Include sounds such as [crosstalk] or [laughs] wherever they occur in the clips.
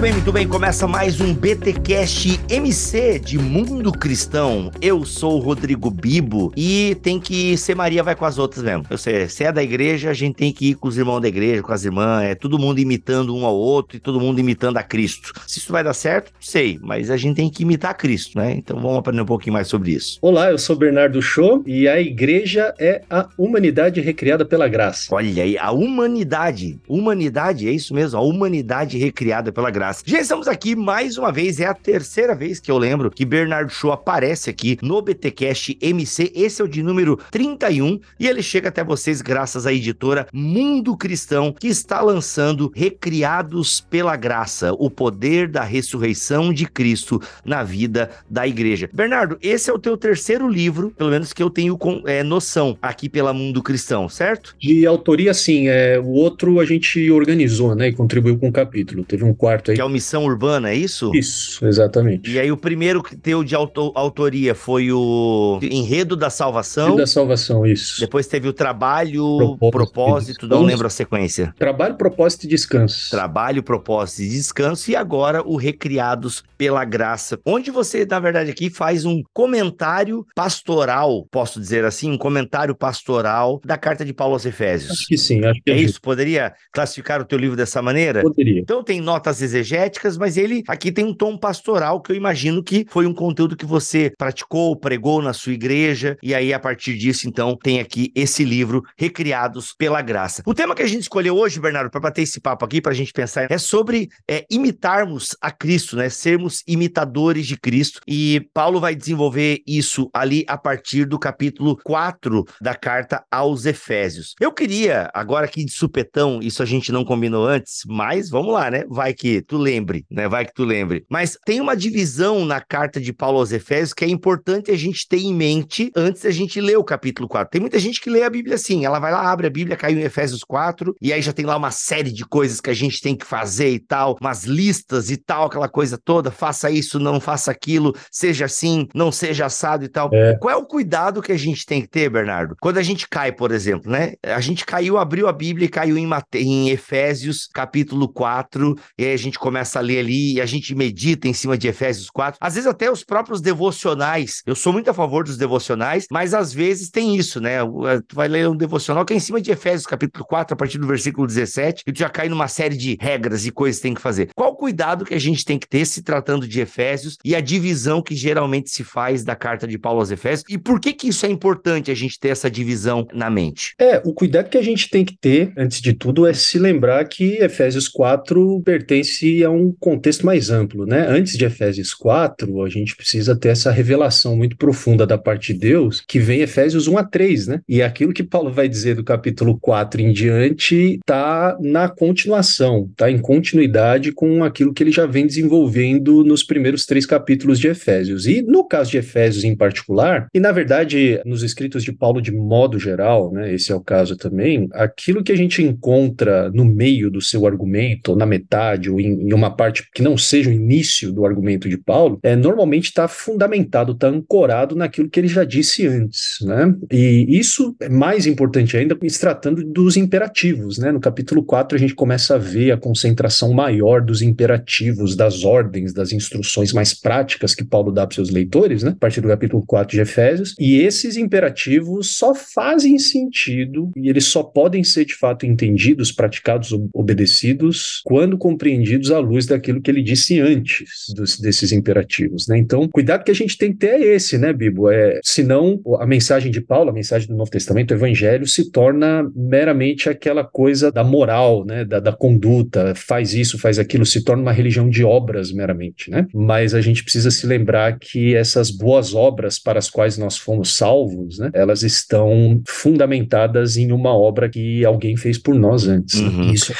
Muito bem, muito bem. Começa mais um BTcast MC de Mundo Cristão. Eu sou o Rodrigo Bibo e tem que ser Maria vai com as outras mesmo. Eu sei, se é da igreja, a gente tem que ir com os irmãos da igreja, com as irmãs, é todo mundo imitando um ao outro e todo mundo imitando a Cristo. Se isso vai dar certo, sei, mas a gente tem que imitar a Cristo, né? Então vamos aprender um pouquinho mais sobre isso. Olá, eu sou Bernardo Show e a igreja é a humanidade recriada pela graça. Olha aí, a humanidade. Humanidade, é isso mesmo, a humanidade recriada pela graça. Já estamos aqui mais uma vez, é a terceira vez que eu lembro que Bernardo Show aparece aqui no BTcast MC. Esse é o de número 31 e ele chega até vocês graças à editora Mundo Cristão, que está lançando Recriados pela Graça, o poder da ressurreição de Cristo na vida da igreja. Bernardo, esse é o teu terceiro livro, pelo menos que eu tenho é, noção aqui pela Mundo Cristão, certo? De autoria, sim. É, o outro a gente organizou, né, e contribuiu com um capítulo. Teve um quarto aí que é o Missão Urbana, é isso? Isso, exatamente. E aí o primeiro que teu de auto, autoria foi o Enredo da Salvação. Enredo da Salvação, isso. Depois teve o Trabalho, Propósito, propósito não lembro a sequência. Trabalho, Propósito e Descanso. Trabalho, Propósito e Descanso. E agora o Recriados pela Graça, onde você, na verdade, aqui faz um comentário pastoral, posso dizer assim, um comentário pastoral da carta de Paulo aos Efésios. Acho que sim, acho que é, é isso. Poderia classificar o teu livro dessa maneira? Poderia. Então tem notas exegéticas mas ele aqui tem um tom pastoral que eu imagino que foi um conteúdo que você praticou, pregou na sua igreja, e aí a partir disso, então, tem aqui esse livro, Recriados pela Graça. O tema que a gente escolheu hoje, Bernardo, para bater esse papo aqui, para a gente pensar, é sobre é, imitarmos a Cristo, né? Sermos imitadores de Cristo. E Paulo vai desenvolver isso ali a partir do capítulo 4 da carta aos Efésios. Eu queria, agora aqui de supetão, isso a gente não combinou antes, mas vamos lá, né? Vai que tu lembre, né? Vai que tu lembre. Mas tem uma divisão na carta de Paulo aos Efésios que é importante a gente ter em mente antes da gente ler o capítulo 4. Tem muita gente que lê a Bíblia assim, ela vai lá, abre a Bíblia, cai em Efésios 4, e aí já tem lá uma série de coisas que a gente tem que fazer e tal, umas listas e tal, aquela coisa toda, faça isso, não faça aquilo, seja assim, não seja assado e tal. É. Qual é o cuidado que a gente tem que ter, Bernardo? Quando a gente cai, por exemplo, né? A gente caiu, abriu a Bíblia e caiu em, Mate... em Efésios, capítulo 4, e aí a gente começa a ler ali e a gente medita em cima de Efésios 4. Às vezes até os próprios devocionais. Eu sou muito a favor dos devocionais, mas às vezes tem isso, né? Eh, tu vai ler um devocional que é em cima de Efésios capítulo 4, a partir do versículo 17, e tu já cai numa série de regras e coisas que tem que fazer. Qual o cuidado que a gente tem que ter se tratando de Efésios e a divisão que geralmente se faz da carta de Paulo aos Efésios? E por que que isso é importante a gente ter essa divisão na mente? É, o cuidado que a gente tem que ter, antes de tudo, é se lembrar que Efésios 4 pertence é um contexto mais amplo, né? Antes de Efésios 4, a gente precisa ter essa revelação muito profunda da parte de Deus, que vem Efésios 1 a 3, né? E aquilo que Paulo vai dizer do capítulo 4 em diante está na continuação, está em continuidade com aquilo que ele já vem desenvolvendo nos primeiros três capítulos de Efésios. E no caso de Efésios em particular, e na verdade nos escritos de Paulo de modo geral, né? Esse é o caso também, aquilo que a gente encontra no meio do seu argumento, ou na metade, ou em em uma parte que não seja o início do argumento de Paulo, é, normalmente está fundamentado, está ancorado naquilo que ele já disse antes. Né? E isso é mais importante ainda se tratando dos imperativos. Né? No capítulo 4, a gente começa a ver a concentração maior dos imperativos, das ordens, das instruções mais práticas que Paulo dá para seus leitores, né? a partir do capítulo 4 de Efésios. E esses imperativos só fazem sentido e eles só podem ser de fato entendidos, praticados, obedecidos, quando compreendidos à luz daquilo que ele disse antes dos, desses imperativos, né? Então, cuidado que a gente tem que ter é esse, né, Bibo? É, senão a mensagem de Paulo, a mensagem do Novo Testamento, o Evangelho, se torna meramente aquela coisa da moral, né, da, da conduta, faz isso, faz aquilo, se torna uma religião de obras meramente, né? Mas a gente precisa se lembrar que essas boas obras para as quais nós fomos salvos, né, elas estão fundamentadas em uma obra que alguém fez por nós antes. Né? Uhum. Né? Isso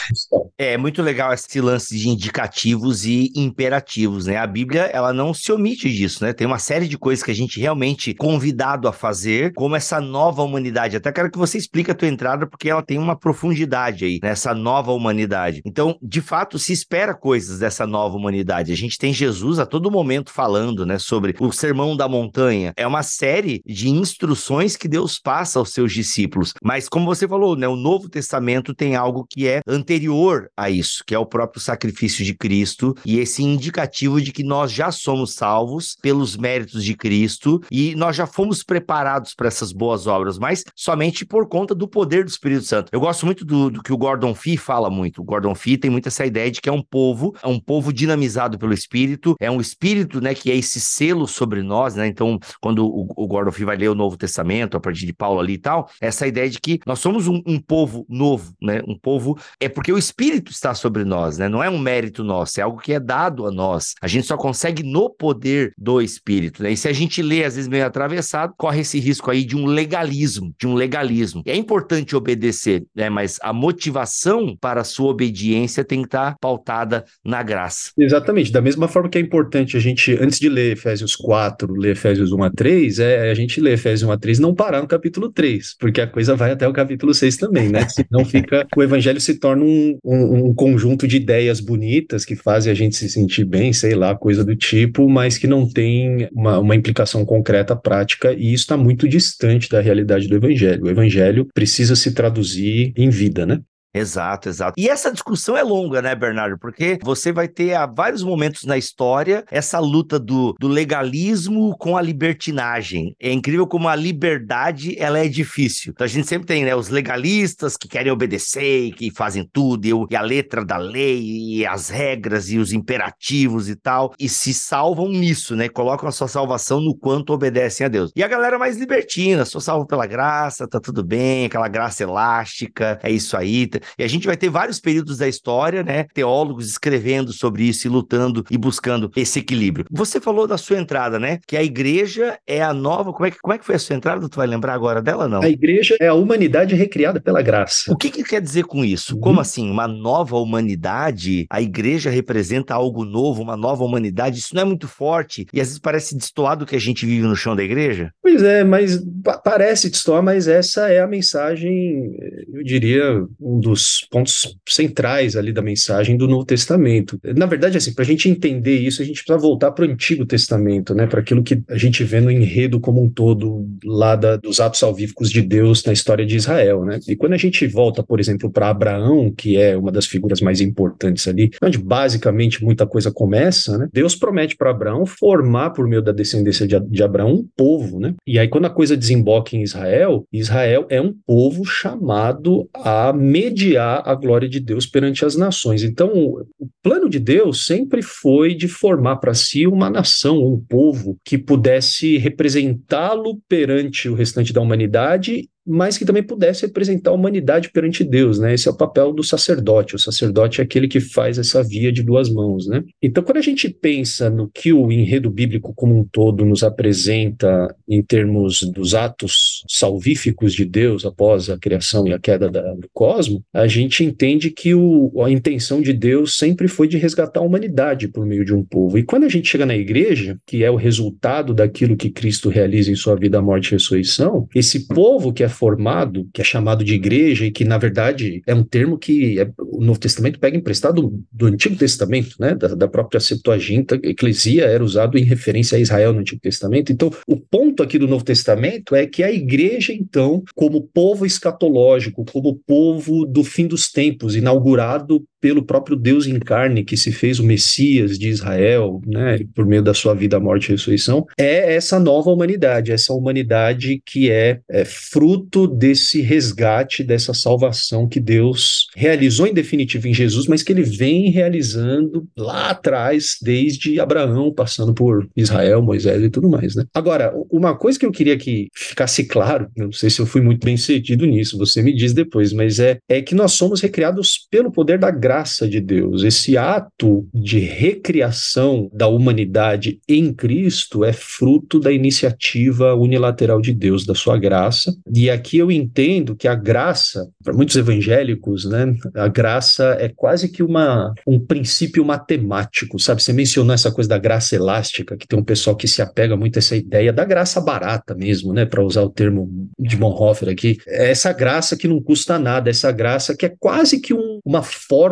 é É muito legal esse lance de indicativos e imperativos, né? A Bíblia, ela não se omite disso, né? Tem uma série de coisas que a gente realmente convidado a fazer, como essa nova humanidade. Até quero que você explique a tua entrada, porque ela tem uma profundidade aí, nessa nova humanidade. Então, de fato, se espera coisas dessa nova humanidade. A gente tem Jesus a todo momento falando, né, sobre o Sermão da Montanha. É uma série de instruções que Deus passa aos seus discípulos. Mas, como você falou, né, o Novo Testamento tem algo que é anterior a isso, que é o próprio sacrifício de Cristo e esse indicativo de que nós já somos salvos pelos méritos de Cristo e nós já fomos preparados para essas boas obras, mas somente por conta do poder do Espírito Santo. Eu gosto muito do, do que o Gordon Fee fala muito. O Gordon Fee tem muito essa ideia de que é um povo, é um povo dinamizado pelo Espírito, é um Espírito, né, que é esse selo sobre nós, né? Então, quando o, o Gordon Fee vai ler o Novo Testamento, a partir de Paulo ali e tal, essa ideia de que nós somos um, um povo novo, né? Um povo é porque o Espírito está sobre nós, né? Não é um mérito nosso, é algo que é dado a nós. A gente só consegue no poder do Espírito, né? E se a gente lê às vezes meio atravessado, corre esse risco aí de um legalismo, de um legalismo. É importante obedecer, né? Mas a motivação para a sua obediência tem que estar pautada na graça. Exatamente. Da mesma forma que é importante a gente, antes de ler Efésios 4, ler Efésios 1 a 3, é a gente ler Efésios 1 a 3 não parar no capítulo 3, porque a coisa vai até o capítulo 6 também, né? Senão fica. o evangelho se torna um, um, um conjunto de ideias bonitas que fazem a gente se sentir bem, sei lá, coisa do tipo, mas que não tem uma, uma implicação concreta, prática, e isso está muito distante da realidade do evangelho. O evangelho precisa se traduzir em vida, né? Exato, exato. E essa discussão é longa, né, Bernardo? Porque você vai ter a vários momentos na história essa luta do, do legalismo com a libertinagem. É incrível como a liberdade ela é difícil. Então a gente sempre tem né, os legalistas que querem obedecer e que fazem tudo, e, e a letra da lei, e as regras, e os imperativos e tal, e se salvam nisso, né? Colocam a sua salvação no quanto obedecem a Deus. E a galera mais libertina, sou salvo pela graça, tá tudo bem, aquela graça elástica, é isso aí. E a gente vai ter vários períodos da história, né? Teólogos escrevendo sobre isso e lutando e buscando esse equilíbrio. Você falou da sua entrada, né? Que a igreja é a nova. Como é que, como é que foi a sua entrada? Tu vai lembrar agora dela, não? A igreja é a humanidade recriada pela graça. O que, que quer dizer com isso? Uhum. Como assim? Uma nova humanidade? A igreja representa algo novo, uma nova humanidade? Isso não é muito forte e às vezes parece destoado do que a gente vive no chão da igreja? Pois é, mas parece destoar, mas essa é a mensagem, eu diria, um dos dos pontos centrais ali da mensagem do Novo Testamento. Na verdade, assim, para a gente entender isso, a gente precisa voltar para o Antigo Testamento, né? Para aquilo que a gente vê no enredo como um todo lá da, dos atos salvíficos de Deus na história de Israel, né? E quando a gente volta, por exemplo, para Abraão, que é uma das figuras mais importantes ali, onde basicamente muita coisa começa, né? Deus promete para Abraão formar por meio da descendência de, de Abraão um povo, né? E aí quando a coisa desemboca em Israel, Israel é um povo chamado a mediar mediar a glória de Deus perante as nações. Então, o plano de Deus sempre foi de formar para si uma nação, um povo que pudesse representá-lo perante o restante da humanidade mas que também pudesse representar a humanidade perante Deus, né? Esse é o papel do sacerdote. O sacerdote é aquele que faz essa via de duas mãos, né? Então, quando a gente pensa no que o enredo bíblico como um todo nos apresenta em termos dos atos salvíficos de Deus após a criação e a queda da, do cosmos, a gente entende que o, a intenção de Deus sempre foi de resgatar a humanidade por meio de um povo. E quando a gente chega na igreja, que é o resultado daquilo que Cristo realiza em sua vida, morte e ressurreição, esse povo que é formado, que é chamado de igreja e que, na verdade, é um termo que é, o Novo Testamento pega emprestado do Antigo Testamento, né, da, da própria Septuaginta, eclesia era usado em referência a Israel no Antigo Testamento. Então, o ponto aqui do Novo Testamento é que a igreja, então, como povo escatológico, como povo do fim dos tempos, inaugurado pelo próprio Deus em carne, que se fez o Messias de Israel, né, por meio da sua vida, morte e ressurreição, é essa nova humanidade, essa humanidade que é, é fruto desse resgate, dessa salvação que Deus realizou em definitivo em Jesus, mas que ele vem realizando lá atrás, desde Abraão, passando por Israel, Moisés e tudo mais. Né? Agora, uma coisa que eu queria que ficasse claro, não sei se eu fui muito bem sucedido nisso, você me diz depois, mas é, é que nós somos recriados pelo poder da graça graça de Deus, esse ato de recriação da humanidade em Cristo é fruto da iniciativa unilateral de Deus, da sua graça. E aqui eu entendo que a graça, para muitos evangélicos, né, a graça é quase que uma, um princípio matemático, sabe? Você mencionou essa coisa da graça elástica, que tem um pessoal que se apega muito a essa ideia da graça barata mesmo, né, para usar o termo de Bonhoeffer aqui. É essa graça que não custa nada, essa graça que é quase que um, uma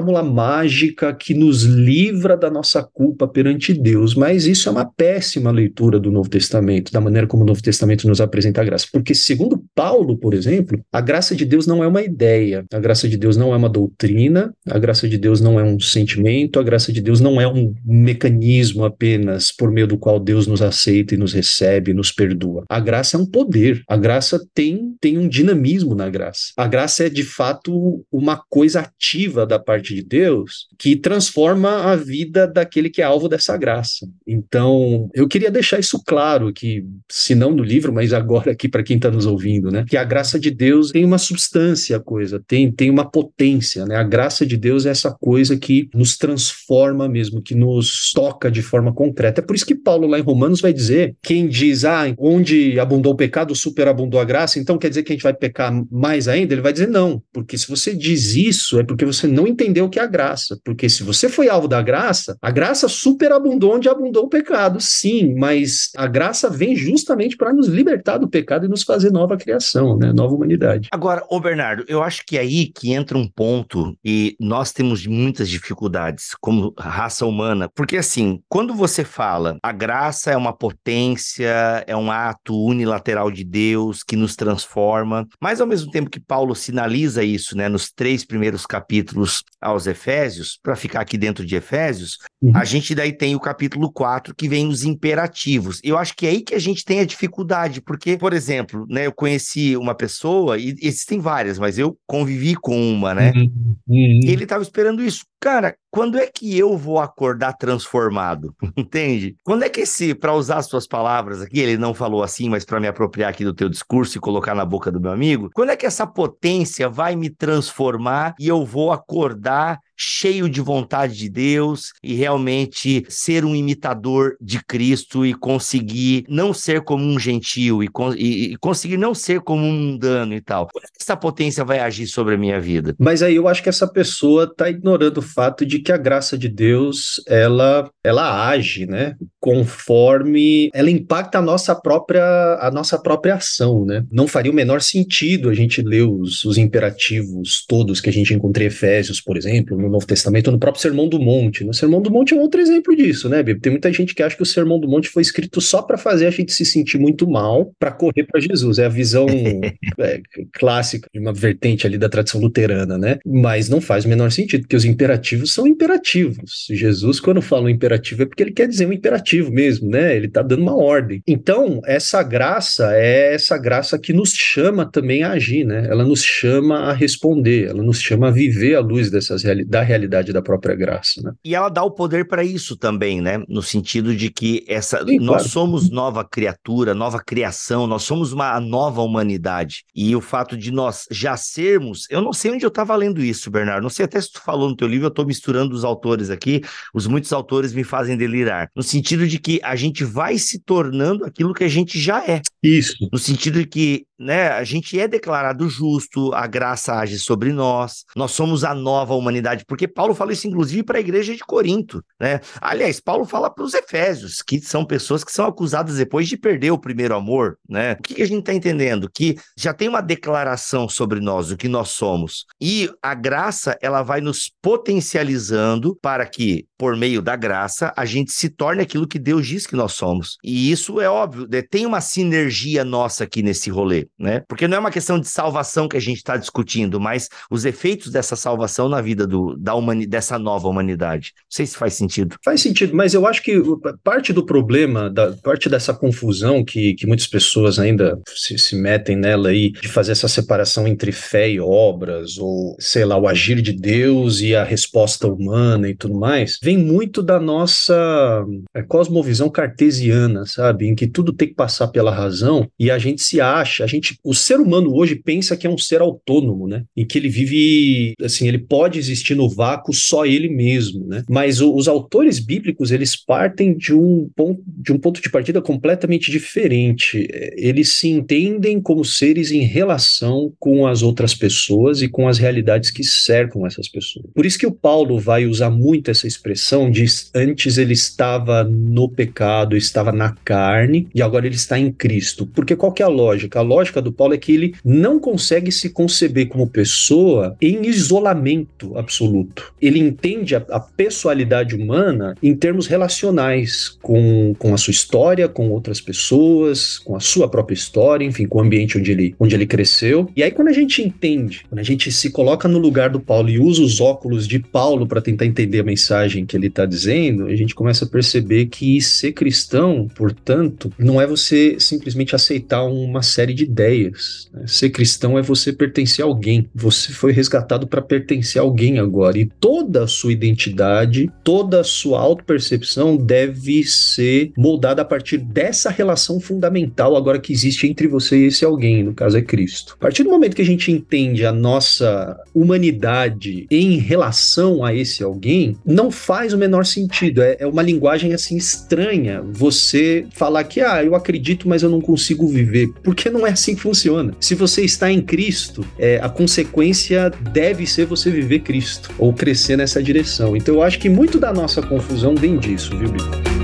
fórmula mágica que nos livra da nossa culpa perante Deus. Mas isso é uma péssima leitura do Novo Testamento, da maneira como o Novo Testamento nos apresenta a graça. Porque, segundo Paulo, por exemplo, a graça de Deus não é uma ideia, a graça de Deus não é uma doutrina, a graça de Deus não é um sentimento, a graça de Deus não é um mecanismo apenas por meio do qual Deus nos aceita e nos recebe, nos perdoa. A graça é um poder, a graça tem, tem um dinamismo na graça. A graça é de fato uma coisa ativa da parte de Deus que transforma a vida daquele que é alvo dessa graça. Então, eu queria deixar isso claro que, se não no livro, mas agora aqui para quem está nos ouvindo, né? Que a graça de Deus tem uma substância, a coisa, tem, tem uma potência, né? A graça de Deus é essa coisa que nos transforma mesmo, que nos toca de forma concreta. É por isso que Paulo lá em Romanos vai dizer, quem diz, ah, onde abundou o pecado, superabundou a graça, então quer dizer que a gente vai pecar mais ainda? Ele vai dizer não, porque se você diz isso, é porque você não entendeu o que a graça. Porque se você foi alvo da graça, a graça superabundou onde abundou o pecado, sim, mas a graça vem justamente para nos libertar do pecado e nos fazer nova criação, né? Nova humanidade. Agora, ô Bernardo, eu acho que é aí que entra um ponto e nós temos muitas dificuldades como raça humana, porque assim, quando você fala a graça é uma potência, é um ato unilateral de Deus que nos transforma, mas ao mesmo tempo que Paulo sinaliza isso, né, nos três primeiros capítulos aos Efésios, para ficar aqui dentro de Efésios, uhum. a gente daí tem o capítulo 4 que vem os imperativos. Eu acho que é aí que a gente tem a dificuldade, porque, por exemplo, né, eu conheci uma pessoa, e existem várias, mas eu convivi com uma, né? Uhum. Uhum. E ele estava esperando isso. Cara, quando é que eu vou acordar transformado? [laughs] Entende? Quando é que esse, para usar as suas palavras aqui, ele não falou assim, mas para me apropriar aqui do teu discurso e colocar na boca do meu amigo, quando é que essa potência vai me transformar e eu vou acordar cheio de vontade de Deus e realmente ser um imitador de Cristo e conseguir não ser como um gentio e, e, e conseguir não ser como um mundano e tal. Como é que essa potência vai agir sobre a minha vida? Mas aí eu acho que essa pessoa está ignorando o fato de que a graça de Deus ela ela age, né? Conforme ela impacta a nossa própria a nossa própria ação, né? Não faria o menor sentido a gente ler os, os imperativos todos que a gente encontra em Efésios, por exemplo, no Novo Testamento, no próprio Sermão do Monte. No Sermão do Monte é um outro exemplo disso, né, Bíblia? Tem muita gente que acha que o Sermão do Monte foi escrito só para fazer a gente se sentir muito mal para correr para Jesus. É a visão [laughs] é, clássica de uma vertente ali da tradição luterana, né? Mas não faz o menor sentido, porque os imperativos são imperativos. Jesus, quando fala um imperativo, é porque ele quer dizer um imperativo mesmo, né? Ele está dando uma ordem. Então, essa graça é essa graça que nos chama também a agir, né? Ela nos chama a responder, ela nos chama a viver à luz dessas realidades da realidade da própria graça. Né? E ela dá o poder para isso também, né? No sentido de que essa Sim, nós claro. somos nova criatura, nova criação, nós somos uma nova humanidade. E o fato de nós já sermos, eu não sei onde eu estava lendo isso, Bernardo. Não sei até se tu falou no teu livro, eu estou misturando os autores aqui. Os muitos autores me fazem delirar. No sentido de que a gente vai se tornando aquilo que a gente já é. Isso. No sentido de que né, a gente é declarado justo, a graça age sobre nós, nós somos a nova humanidade, porque Paulo fala isso inclusive para a igreja de Corinto, né? Aliás, Paulo fala para os Efésios, que são pessoas que são acusadas depois de perder o primeiro amor, né? O que, que a gente está entendendo? Que já tem uma declaração sobre nós, o que nós somos, e a graça ela vai nos potencializando para que, por meio da graça, a gente se torne aquilo que Deus diz que nós somos. E isso é óbvio, né? tem uma sinergia nossa aqui nesse rolê né? Porque não é uma questão de salvação que a gente está discutindo, mas os efeitos dessa salvação na vida do, da humani dessa nova humanidade. Não sei se faz sentido. Faz sentido, mas eu acho que parte do problema, da, parte dessa confusão que, que muitas pessoas ainda se, se metem nela aí, de fazer essa separação entre fé e obras, ou sei lá, o agir de Deus e a resposta humana e tudo mais. Vem muito da nossa é, cosmovisão cartesiana, sabe? Em que tudo tem que passar pela razão e a gente se acha, a gente, o ser humano hoje pensa que é um ser autônomo, né? Em que ele vive, assim, ele pode existir no vácuo só ele mesmo, né? Mas o, os autores bíblicos, eles partem de um ponto de um ponto de partida completamente diferente. Eles se entendem como seres em relação com as outras pessoas e com as realidades que cercam essas pessoas. Por isso que o Paulo vai usar muito essa expressão de antes ele estava no pecado, estava na carne e agora ele está em Cristo. Porque qual que é a lógica? A lógica do Paulo é que ele não consegue se conceber como pessoa em isolamento absoluto. Ele entende a, a pessoalidade humana em termos relacionais com, com a sua história, com outras pessoas, com a sua própria história, enfim, com o ambiente onde ele, onde ele cresceu. E aí quando a gente entende, quando a gente se coloca no lugar do Paulo e usa os óculos de Paulo para tentar entender a mensagem que ele está dizendo, a gente começa a perceber que ser cristão, portanto, não é você simplesmente aceitar uma série de ideias. Né? Ser cristão é você pertencer a alguém. Você foi resgatado para pertencer a alguém agora. E toda a sua identidade, toda a sua autopercepção deve ser moldada a partir dessa relação fundamental agora que existe entre você e esse alguém, no caso é Cristo. A partir do momento que a gente entende a nossa humanidade em relação a esse alguém, não faz o menor sentido. É, é uma linguagem assim estranha você falar que, ah, eu acredito, mas eu não consigo viver. Porque não é assim que funciona. Se você está em Cristo, é, a consequência deve ser você viver Cristo ou crescer nessa direção. Então eu acho que muito da nossa confusão vem disso, viu, Bibi?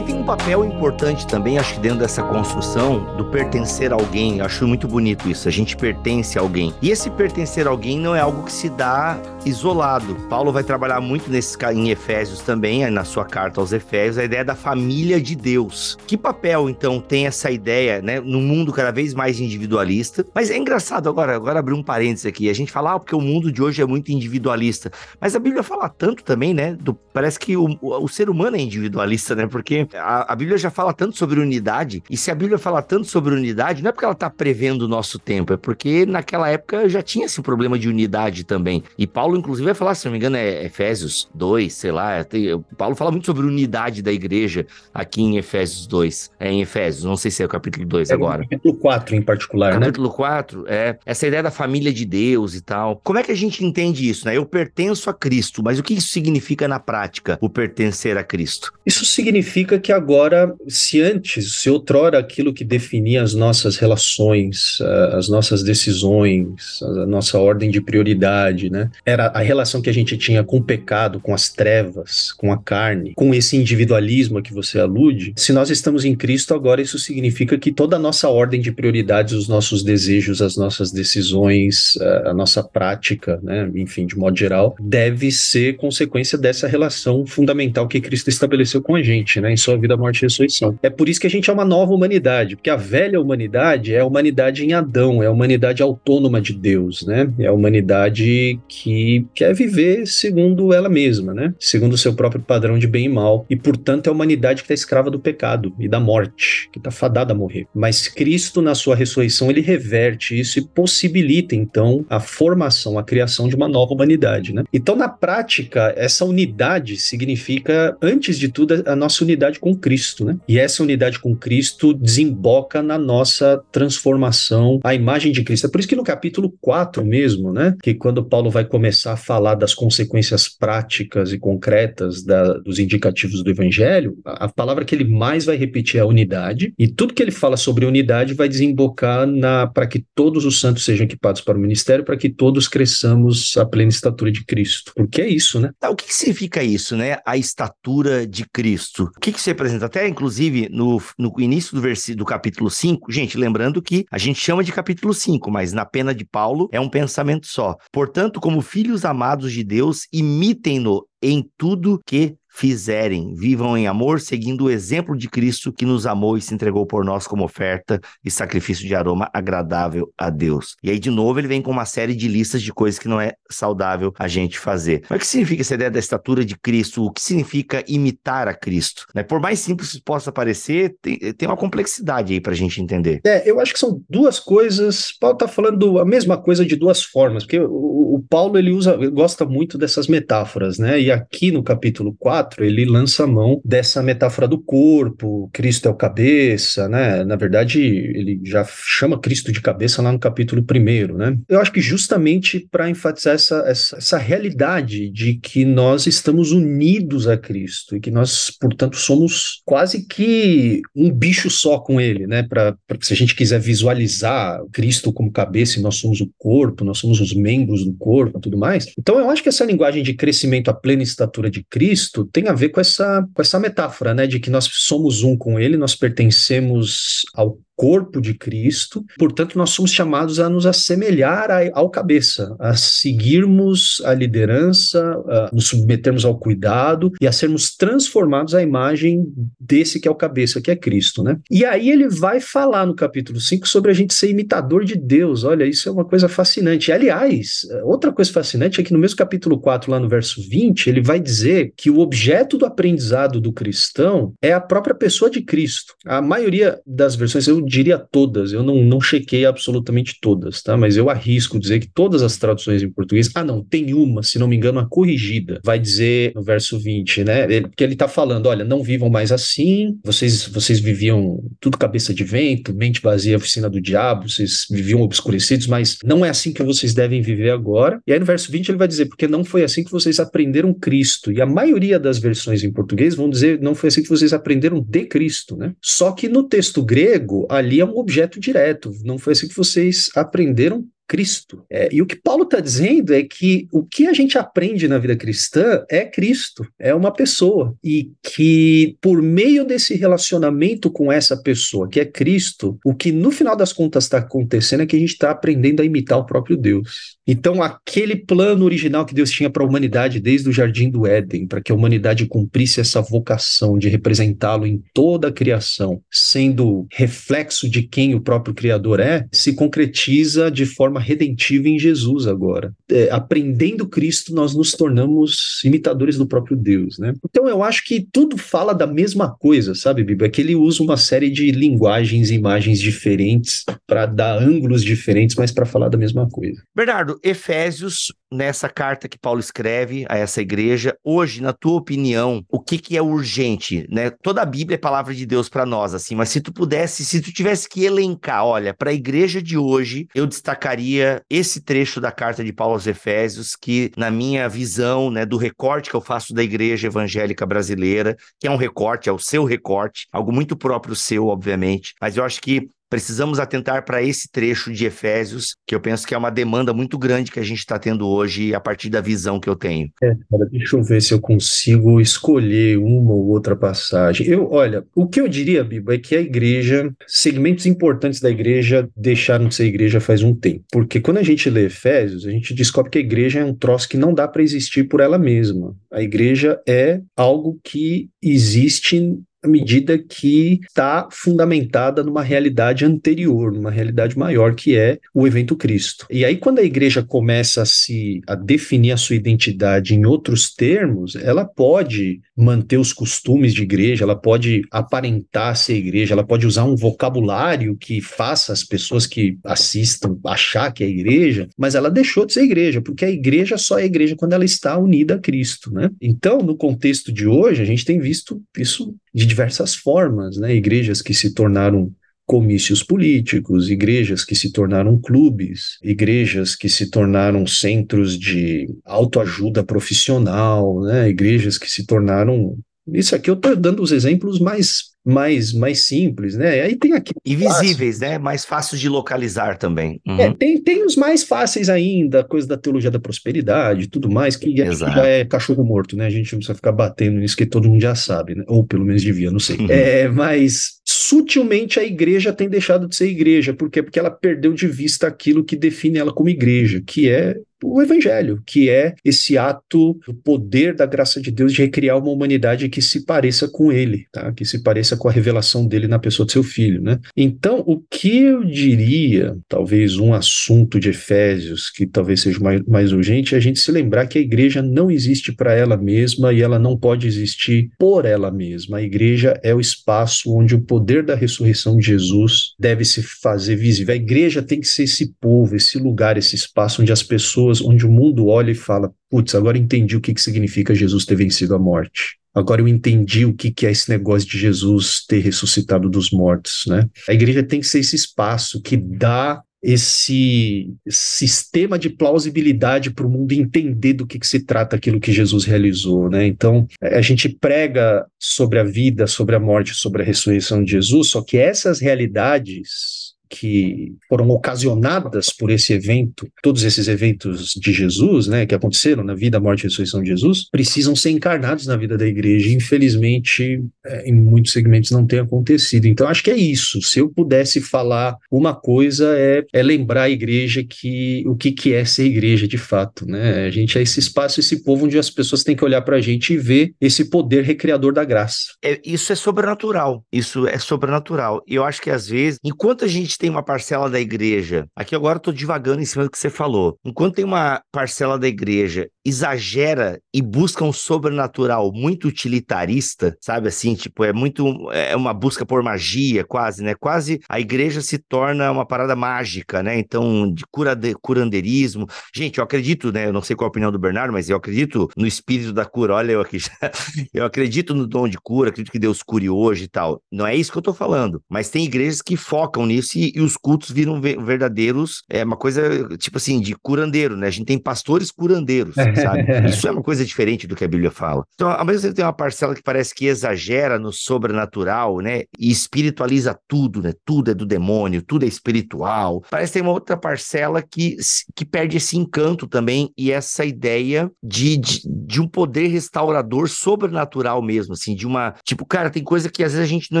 Um papel importante também, acho que dentro dessa construção do pertencer a alguém. Acho muito bonito isso. A gente pertence a alguém. E esse pertencer a alguém não é algo que se dá isolado. Paulo vai trabalhar muito nesse em Efésios também, na sua carta aos Efésios, a ideia da família de Deus. Que papel então tem essa ideia, né, no mundo cada vez mais individualista? Mas é engraçado agora, agora abrir um parênteses aqui. A gente fala ah, porque o mundo de hoje é muito individualista, mas a Bíblia fala tanto também, né, do, parece que o, o, o ser humano é individualista, né? Porque a, a, Bíblia já fala tanto sobre unidade, e se a Bíblia fala tanto sobre unidade, não é porque ela está prevendo o nosso tempo, é porque naquela época já tinha esse problema de unidade também. E Paulo, inclusive, vai falar, se não me engano, é Efésios 2, sei lá. Tem, Paulo fala muito sobre unidade da igreja aqui em Efésios 2. É em Efésios, não sei se é o capítulo 2 é agora. Capítulo 4 em particular, capítulo né? Capítulo 4, é. Essa ideia da família de Deus e tal. Como é que a gente entende isso, né? Eu pertenço a Cristo, mas o que isso significa na prática, o pertencer a Cristo? Isso significa que agora, se antes, se outrora aquilo que definia as nossas relações, as nossas decisões, a nossa ordem de prioridade, né, era a relação que a gente tinha com o pecado, com as trevas, com a carne, com esse individualismo a que você alude, se nós estamos em Cristo, agora isso significa que toda a nossa ordem de prioridades, os nossos desejos, as nossas decisões, a nossa prática, né, enfim, de modo geral, deve ser consequência dessa relação fundamental que Cristo estabeleceu com a gente, né, em sua vida, morte e ressurreição. É por isso que a gente é uma nova humanidade, porque a velha humanidade é a humanidade em Adão, é a humanidade autônoma de Deus, né? É a humanidade que quer viver segundo ela mesma, né? Segundo o seu próprio padrão de bem e mal. E, portanto, é a humanidade que está escrava do pecado e da morte, que está fadada a morrer. Mas Cristo, na sua ressurreição, ele reverte isso e possibilita, então, a formação, a criação de uma nova humanidade, né? Então, na prática, essa unidade significa, antes de tudo, a nossa unidade com Cristo, né? E essa unidade com Cristo desemboca na nossa transformação à imagem de Cristo. É por isso que no capítulo 4 mesmo, né? Que quando Paulo vai começar a falar das consequências práticas e concretas da, dos indicativos do evangelho, a, a palavra que ele mais vai repetir é a unidade, e tudo que ele fala sobre unidade vai desembocar na para que todos os santos sejam equipados para o ministério, para que todos cresçamos à plena estatura de Cristo. Porque é isso, né? Tá, o que significa isso, né? A estatura de Cristo. O que, que você apresenta até, inclusive, no, no início do, do capítulo 5, gente, lembrando que a gente chama de capítulo 5, mas na pena de Paulo é um pensamento só. Portanto, como filhos amados de Deus, imitem-no em tudo que fizerem. Vivam em amor, seguindo o exemplo de Cristo que nos amou e se entregou por nós como oferta e sacrifício de aroma agradável a Deus. E aí, de novo, ele vem com uma série de listas de coisas que não é saudável a gente fazer. Mas o que significa essa ideia da estatura de Cristo? O que significa imitar a Cristo? Né? Por mais simples que possa parecer, tem, tem uma complexidade aí para a gente entender. É, eu acho que são duas coisas. Paulo está falando a mesma coisa de duas formas, porque o, o Paulo ele usa, gosta muito dessas metáforas, né? E aqui no capítulo 4, 4, ele lança a mão dessa metáfora do corpo, Cristo é o cabeça, né? Na verdade, ele já chama Cristo de cabeça lá no capítulo 1, né? Eu acho que justamente para enfatizar essa, essa, essa realidade de que nós estamos unidos a Cristo e que nós, portanto, somos quase que um bicho só com ele, né? Para se a gente quiser visualizar Cristo como cabeça e nós somos o corpo, nós somos os membros do corpo e tudo mais. Então, eu acho que essa linguagem de crescimento à plena estatura de Cristo tem a ver com essa, com essa metáfora, né, de que nós somos um com ele, nós pertencemos ao corpo de Cristo, portanto, nós somos chamados a nos assemelhar ao cabeça, a seguirmos a liderança, a nos submetermos ao cuidado e a sermos transformados à imagem desse que é o cabeça, que é Cristo, né? E aí ele vai falar no capítulo 5 sobre a gente ser imitador de Deus. Olha, isso é uma coisa fascinante. Aliás, outra coisa fascinante é que no mesmo capítulo 4, lá no verso 20, ele vai dizer que o objeto do aprendizado do cristão é a própria pessoa de Cristo. A maioria das versões, eu diria todas, eu não, não chequei absolutamente todas, tá? Mas eu arrisco dizer que todas as traduções em português, ah não, tem uma, se não me engano, a corrigida, vai dizer no verso 20, né? Ele, que ele tá falando, olha, não vivam mais assim, vocês, vocês viviam tudo cabeça de vento, mente vazia, oficina do diabo, vocês viviam obscurecidos, mas não é assim que vocês devem viver agora. E aí no verso 20 ele vai dizer, porque não foi assim que vocês aprenderam Cristo. E a maioria das versões em português vão dizer, não foi assim que vocês aprenderam de Cristo, né? Só que no texto grego, ali é um objeto direto. Não foi assim que vocês aprenderam Cristo. É, e o que Paulo está dizendo é que o que a gente aprende na vida cristã é Cristo, é uma pessoa. E que por meio desse relacionamento com essa pessoa, que é Cristo, o que no final das contas está acontecendo é que a gente está aprendendo a imitar o próprio Deus. Então, aquele plano original que Deus tinha para a humanidade desde o jardim do Éden, para que a humanidade cumprisse essa vocação de representá-lo em toda a criação, sendo reflexo de quem o próprio Criador é, se concretiza de forma forma redentiva em Jesus agora. É, aprendendo Cristo, nós nos tornamos imitadores do próprio Deus, né? Então eu acho que tudo fala da mesma coisa, sabe, Bíblia? É que ele usa uma série de linguagens e imagens diferentes para dar ângulos diferentes, mas para falar da mesma coisa. Bernardo, Efésios nessa carta que Paulo escreve a essa igreja, hoje, na tua opinião, o que, que é urgente, né? Toda a Bíblia é palavra de Deus para nós, assim, mas se tu pudesse, se tu tivesse que elencar, olha, para a igreja de hoje, eu destacaria esse trecho da carta de Paulo aos Efésios, que na minha visão, né, do recorte que eu faço da igreja evangélica brasileira, que é um recorte, é o seu recorte, algo muito próprio seu, obviamente, mas eu acho que precisamos atentar para esse trecho de Efésios, que eu penso que é uma demanda muito grande que a gente está tendo hoje a partir da visão que eu tenho. É, cara, deixa eu ver se eu consigo escolher uma ou outra passagem. Eu, olha, o que eu diria, Bibo, é que a igreja, segmentos importantes da igreja deixaram de ser igreja faz um tempo. Porque quando a gente lê Efésios, a gente descobre que a igreja é um troço que não dá para existir por ela mesma. A igreja é algo que existe à medida que está fundamentada numa realidade anterior, numa realidade maior que é o evento Cristo. E aí quando a igreja começa a se a definir a sua identidade em outros termos, ela pode manter os costumes de igreja, ela pode aparentar ser igreja, ela pode usar um vocabulário que faça as pessoas que assistam achar que é igreja, mas ela deixou de ser igreja, porque a igreja só é igreja quando ela está unida a Cristo, né? Então, no contexto de hoje, a gente tem visto isso de diversas formas, né? Igrejas que se tornaram comícios políticos, igrejas que se tornaram clubes, igrejas que se tornaram centros de autoajuda profissional, né? igrejas que se tornaram. Isso aqui eu estou dando os exemplos mais mais, mais simples, né? Aí tem aqui. Invisíveis, né? Mais fáceis de localizar também. Uhum. É, tem, tem os mais fáceis ainda, coisa da teologia da prosperidade tudo mais, que já é cachorro morto, né? A gente não precisa ficar batendo nisso que todo mundo já sabe, né? Ou pelo menos devia, não sei. Uhum. É, mas sutilmente a igreja tem deixado de ser igreja. Por quê? Porque ela perdeu de vista aquilo que define ela como igreja, que é o evangelho, que é esse ato do poder da graça de Deus de recriar uma humanidade que se pareça com ele, tá? Que se pareça com a revelação dele na pessoa do seu filho, né? Então, o que eu diria, talvez um assunto de Efésios que talvez seja mais, mais urgente, é a gente se lembrar que a igreja não existe para ela mesma e ela não pode existir por ela mesma. A igreja é o espaço onde o poder da ressurreição de Jesus deve se fazer visível. A igreja tem que ser esse povo, esse lugar, esse espaço onde as pessoas, onde o mundo olha e fala: putz, agora entendi o que, que significa Jesus ter vencido a morte. Agora eu entendi o que, que é esse negócio de Jesus ter ressuscitado dos mortos, né? A igreja tem que ser esse espaço que dá esse sistema de plausibilidade para o mundo entender do que, que, se trata aquilo que Jesus realizou, né? Então, a gente prega sobre a vida, sobre a morte, sobre a ressurreição de Jesus, só que essas realidades que foram ocasionadas por esse evento, todos esses eventos de Jesus, né, que aconteceram na vida, morte e ressurreição de Jesus, precisam ser encarnados na vida da igreja. Infelizmente, é, em muitos segmentos não tem acontecido. Então, acho que é isso. Se eu pudesse falar uma coisa, é, é lembrar a igreja que o que, que é ser igreja de fato, né? A gente é esse espaço, esse povo onde as pessoas têm que olhar para a gente e ver esse poder recriador da graça. É, isso é sobrenatural. Isso é sobrenatural. E eu acho que às vezes, enquanto a gente tem uma parcela da igreja, aqui agora estou divagando em cima do que você falou, enquanto tem uma parcela da igreja exagera e busca um sobrenatural muito utilitarista, sabe assim, tipo, é muito é uma busca por magia, quase, né? Quase a igreja se torna uma parada mágica, né? Então, de cura de, curandeirismo. Gente, eu acredito, né? Eu não sei qual a opinião do Bernardo, mas eu acredito no espírito da cura. Olha eu aqui já. [laughs] Eu acredito no dom de cura, acredito que Deus cure hoje e tal. Não é isso que eu tô falando, mas tem igrejas que focam nisso e, e os cultos viram verdadeiros, é uma coisa tipo assim, de curandeiro, né? A gente tem pastores curandeiros. É sabe? [laughs] Isso é uma coisa diferente do que a Bíblia fala. Então, ao mesmo tempo tem uma parcela que parece que exagera no sobrenatural, né? E espiritualiza tudo, né? Tudo é do demônio, tudo é espiritual. Parece que tem uma outra parcela que, que perde esse encanto também e essa ideia de, de, de um poder restaurador sobrenatural mesmo, assim, de uma. Tipo, cara, tem coisa que às vezes a gente não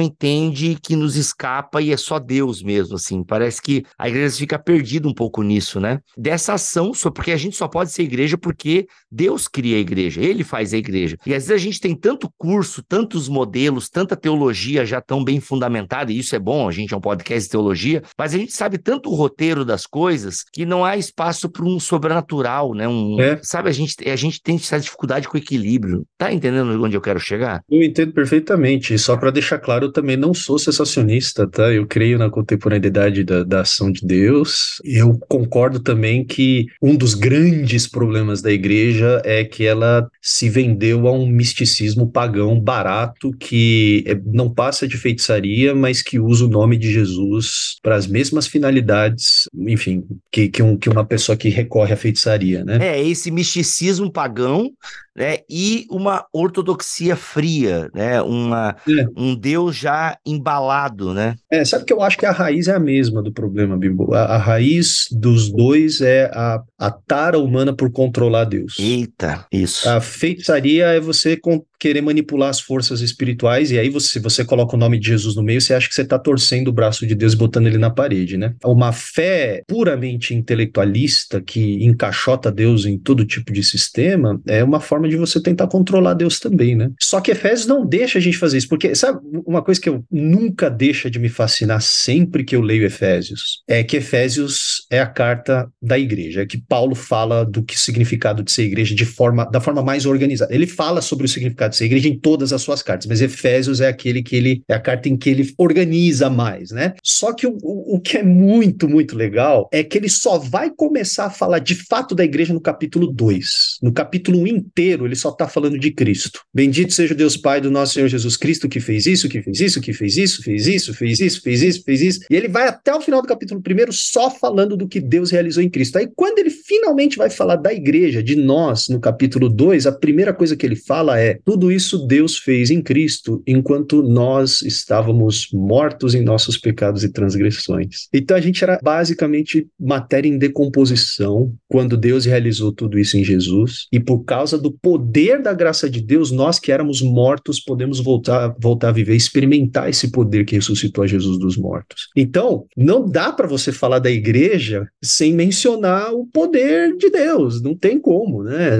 entende, que nos escapa e é só Deus mesmo, assim. Parece que a igreja fica perdida um pouco nisso, né? Dessa ação, porque a gente só pode ser igreja porque Deus cria a igreja, ele faz a igreja. E às vezes a gente tem tanto curso, tantos modelos, tanta teologia já tão bem fundamentada, e isso é bom, a gente é um podcast de teologia, mas a gente sabe tanto o roteiro das coisas que não há espaço para um sobrenatural, né? Um, é. Sabe, a gente, a gente tem essa dificuldade com o equilíbrio. Tá entendendo onde eu quero chegar? Eu entendo perfeitamente. E só para deixar claro, eu também não sou sensacionista, tá? Eu creio na contemporaneidade da, da ação de Deus. Eu concordo também que um dos grandes problemas da igreja igreja é que ela se vendeu a um misticismo pagão barato que é, não passa de feitiçaria, mas que usa o nome de Jesus para as mesmas finalidades, enfim, que, que, um, que uma pessoa que recorre à feitiçaria, né? É, esse misticismo pagão né, e uma ortodoxia fria, né, uma, é. um Deus já embalado, né? É, sabe que eu acho que a raiz é a mesma do problema, Bimbo. A, a raiz dos dois é a, a tara humana por controlar Deus. Eita, isso. A feitiçaria é você querer manipular as forças espirituais, e aí você, você coloca o nome de Jesus no meio, você acha que você está torcendo o braço de Deus botando ele na parede, né? Uma fé puramente intelectualista que encaixota Deus em todo tipo de sistema é uma forma de você tentar controlar Deus também, né? Só que Efésios não deixa a gente fazer isso, porque sabe uma coisa que eu nunca deixa de me fascinar sempre que eu leio Efésios é que Efésios é a carta da igreja, é que Paulo fala do que significado de ser igreja de forma da forma mais organizada. Ele fala sobre o significado cartas, a igreja em todas as suas cartas, mas Efésios é aquele que ele é a carta em que ele organiza mais, né? Só que o, o, que é muito, muito legal é que ele só vai começar a falar de fato da igreja no capítulo 2. No capítulo 1 inteiro, ele só está falando de Cristo. Bendito seja o Deus Pai do nosso Senhor Jesus Cristo, que fez isso, que fez isso, que fez isso, fez isso, fez isso, fez isso, fez isso. E ele vai até o final do capítulo 1 só falando do que Deus realizou em Cristo. Aí, quando ele finalmente vai falar da igreja, de nós, no capítulo 2, a primeira coisa que ele fala é: tudo isso Deus fez em Cristo, enquanto nós estávamos mortos em nossos pecados e transgressões. Então a gente era basicamente matéria em decomposição quando Deus realizou tudo isso em Jesus, e por causa do poder da graça de Deus, nós que éramos mortos podemos voltar, voltar a viver, experimentar esse poder que ressuscitou a Jesus dos mortos. Então, não dá para você falar da igreja sem mencionar o poder de Deus. Não tem como, né?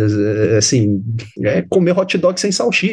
É, assim, é comer hot dog sem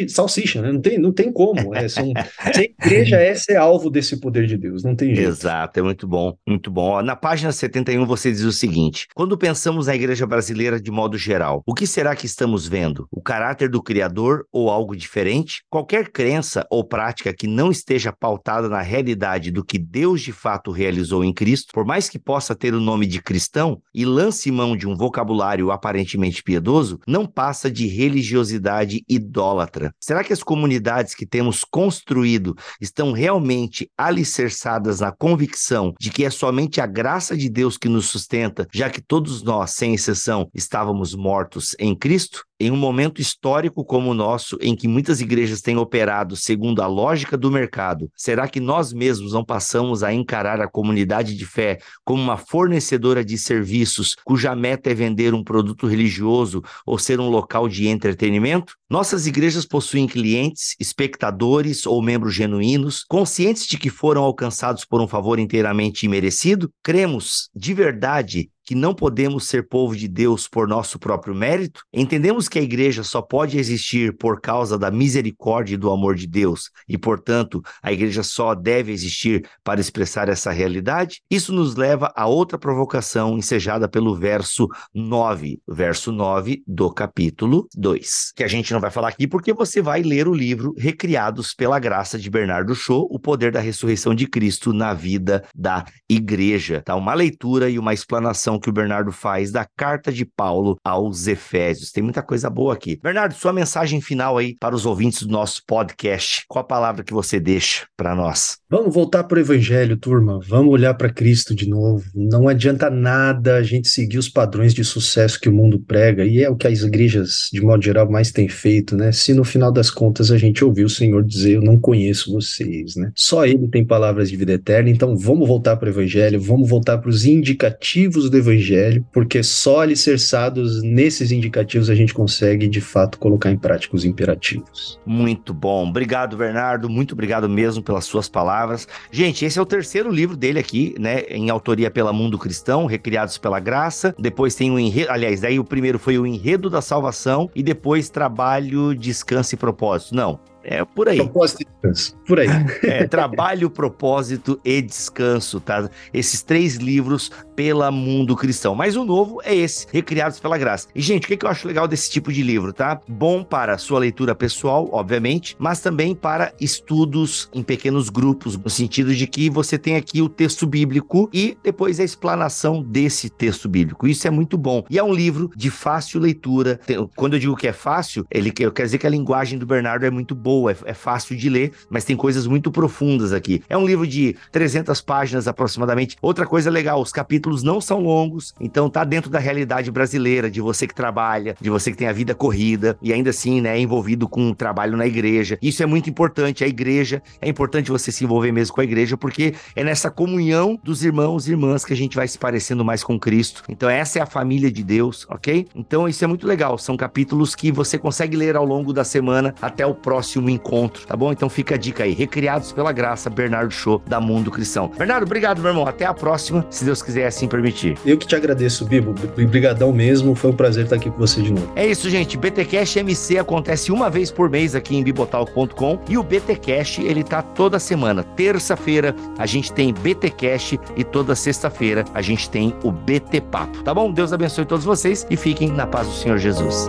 salsicha, né? Não tem, não tem como. É, são, a igreja é ser alvo desse poder de Deus, não tem jeito. Exato, é muito bom, muito bom. Na página 71 você diz o seguinte: quando pensamos na igreja brasileira de modo geral, o que será que estamos vendo? O caráter do Criador ou algo diferente? Qualquer crença ou prática que não esteja pautada na realidade do que Deus de fato realizou em Cristo, por mais que possa ter o nome de cristão e lance mão de um vocabulário aparentemente piedoso, não passa de religiosidade idólatra. Será que as comunidades que temos construído estão realmente alicerçadas na convicção de que é somente a graça de Deus que nos sustenta, já que todos nós, sem exceção, estávamos mortos em Cristo? Em um momento histórico como o nosso, em que muitas igrejas têm operado segundo a lógica do mercado, será que nós mesmos não passamos a encarar a comunidade de fé como uma fornecedora de serviços cuja meta é vender um produto religioso ou ser um local de entretenimento? Nossas igrejas possuem clientes, espectadores ou membros genuínos, conscientes de que foram alcançados por um favor inteiramente imerecido? Cremos de verdade que não podemos ser povo de Deus por nosso próprio mérito? Entendemos que a igreja só pode existir por causa da misericórdia e do amor de Deus e, portanto, a igreja só deve existir para expressar essa realidade? Isso nos leva a outra provocação ensejada pelo verso 9, verso 9 do capítulo 2, que a gente não vai falar aqui porque você vai ler o livro Recriados pela Graça de Bernardo Shaw, O Poder da Ressurreição de Cristo na Vida da Igreja. Tá? Uma leitura e uma explanação que o Bernardo faz da carta de Paulo aos Efésios. Tem muita coisa boa aqui. Bernardo, sua mensagem final aí para os ouvintes do nosso podcast. Qual a palavra que você deixa para nós? Vamos voltar para o Evangelho, turma. Vamos olhar para Cristo de novo. Não adianta nada a gente seguir os padrões de sucesso que o mundo prega, e é o que as igrejas, de modo geral, mais têm feito, né? Se no final das contas a gente ouvir o Senhor dizer: Eu não conheço vocês, né? Só Ele tem palavras de vida eterna, então vamos voltar para o Evangelho, vamos voltar para os indicativos do evangelho, porque só alicerçados nesses indicativos a gente consegue de fato colocar em prática os imperativos. Muito bom. Obrigado, Bernardo. Muito obrigado mesmo pelas suas palavras. Gente, esse é o terceiro livro dele aqui, né, em autoria pela Mundo Cristão, Recriados pela Graça. Depois tem o enredo, aliás, daí o primeiro foi o Enredo da Salvação e depois Trabalho, Descanso e Propósito. Não, é por aí. Propósito e descanso. Por aí. É, trabalho, propósito e descanso, tá? Esses três livros pela Mundo Cristão. Mas o novo é esse, Recriados pela Graça. E, gente, o que, que eu acho legal desse tipo de livro, tá? Bom para sua leitura pessoal, obviamente, mas também para estudos em pequenos grupos, no sentido de que você tem aqui o texto bíblico e depois a explanação desse texto bíblico. Isso é muito bom. E é um livro de fácil leitura. Quando eu digo que é fácil, ele quer dizer que a linguagem do Bernardo é muito boa boa, é, é, fácil de ler, mas tem coisas muito profundas aqui. É um livro de 300 páginas aproximadamente. Outra coisa legal, os capítulos não são longos, então tá dentro da realidade brasileira, de você que trabalha, de você que tem a vida corrida e ainda assim, né, é envolvido com um trabalho na igreja. Isso é muito importante, a igreja, é importante você se envolver mesmo com a igreja, porque é nessa comunhão dos irmãos e irmãs que a gente vai se parecendo mais com Cristo. Então essa é a família de Deus, ok? Então isso é muito legal, são capítulos que você consegue ler ao longo da semana até o próximo próximo encontro, tá bom? Então fica a dica aí. Recriados pela graça, Bernardo Show, da Mundo Cristão. Bernardo, obrigado, meu irmão. Até a próxima, se Deus quiser assim permitir. Eu que te agradeço, Bibo. Obrigadão mesmo. Foi um prazer estar aqui com você de novo. É isso, gente. BTcast MC acontece uma vez por mês aqui em bibotal.com e o BTcast, ele tá toda semana. Terça-feira a gente tem BTcast e toda sexta-feira a gente tem o BT Papo, tá bom? Deus abençoe todos vocês e fiquem na paz do Senhor Jesus.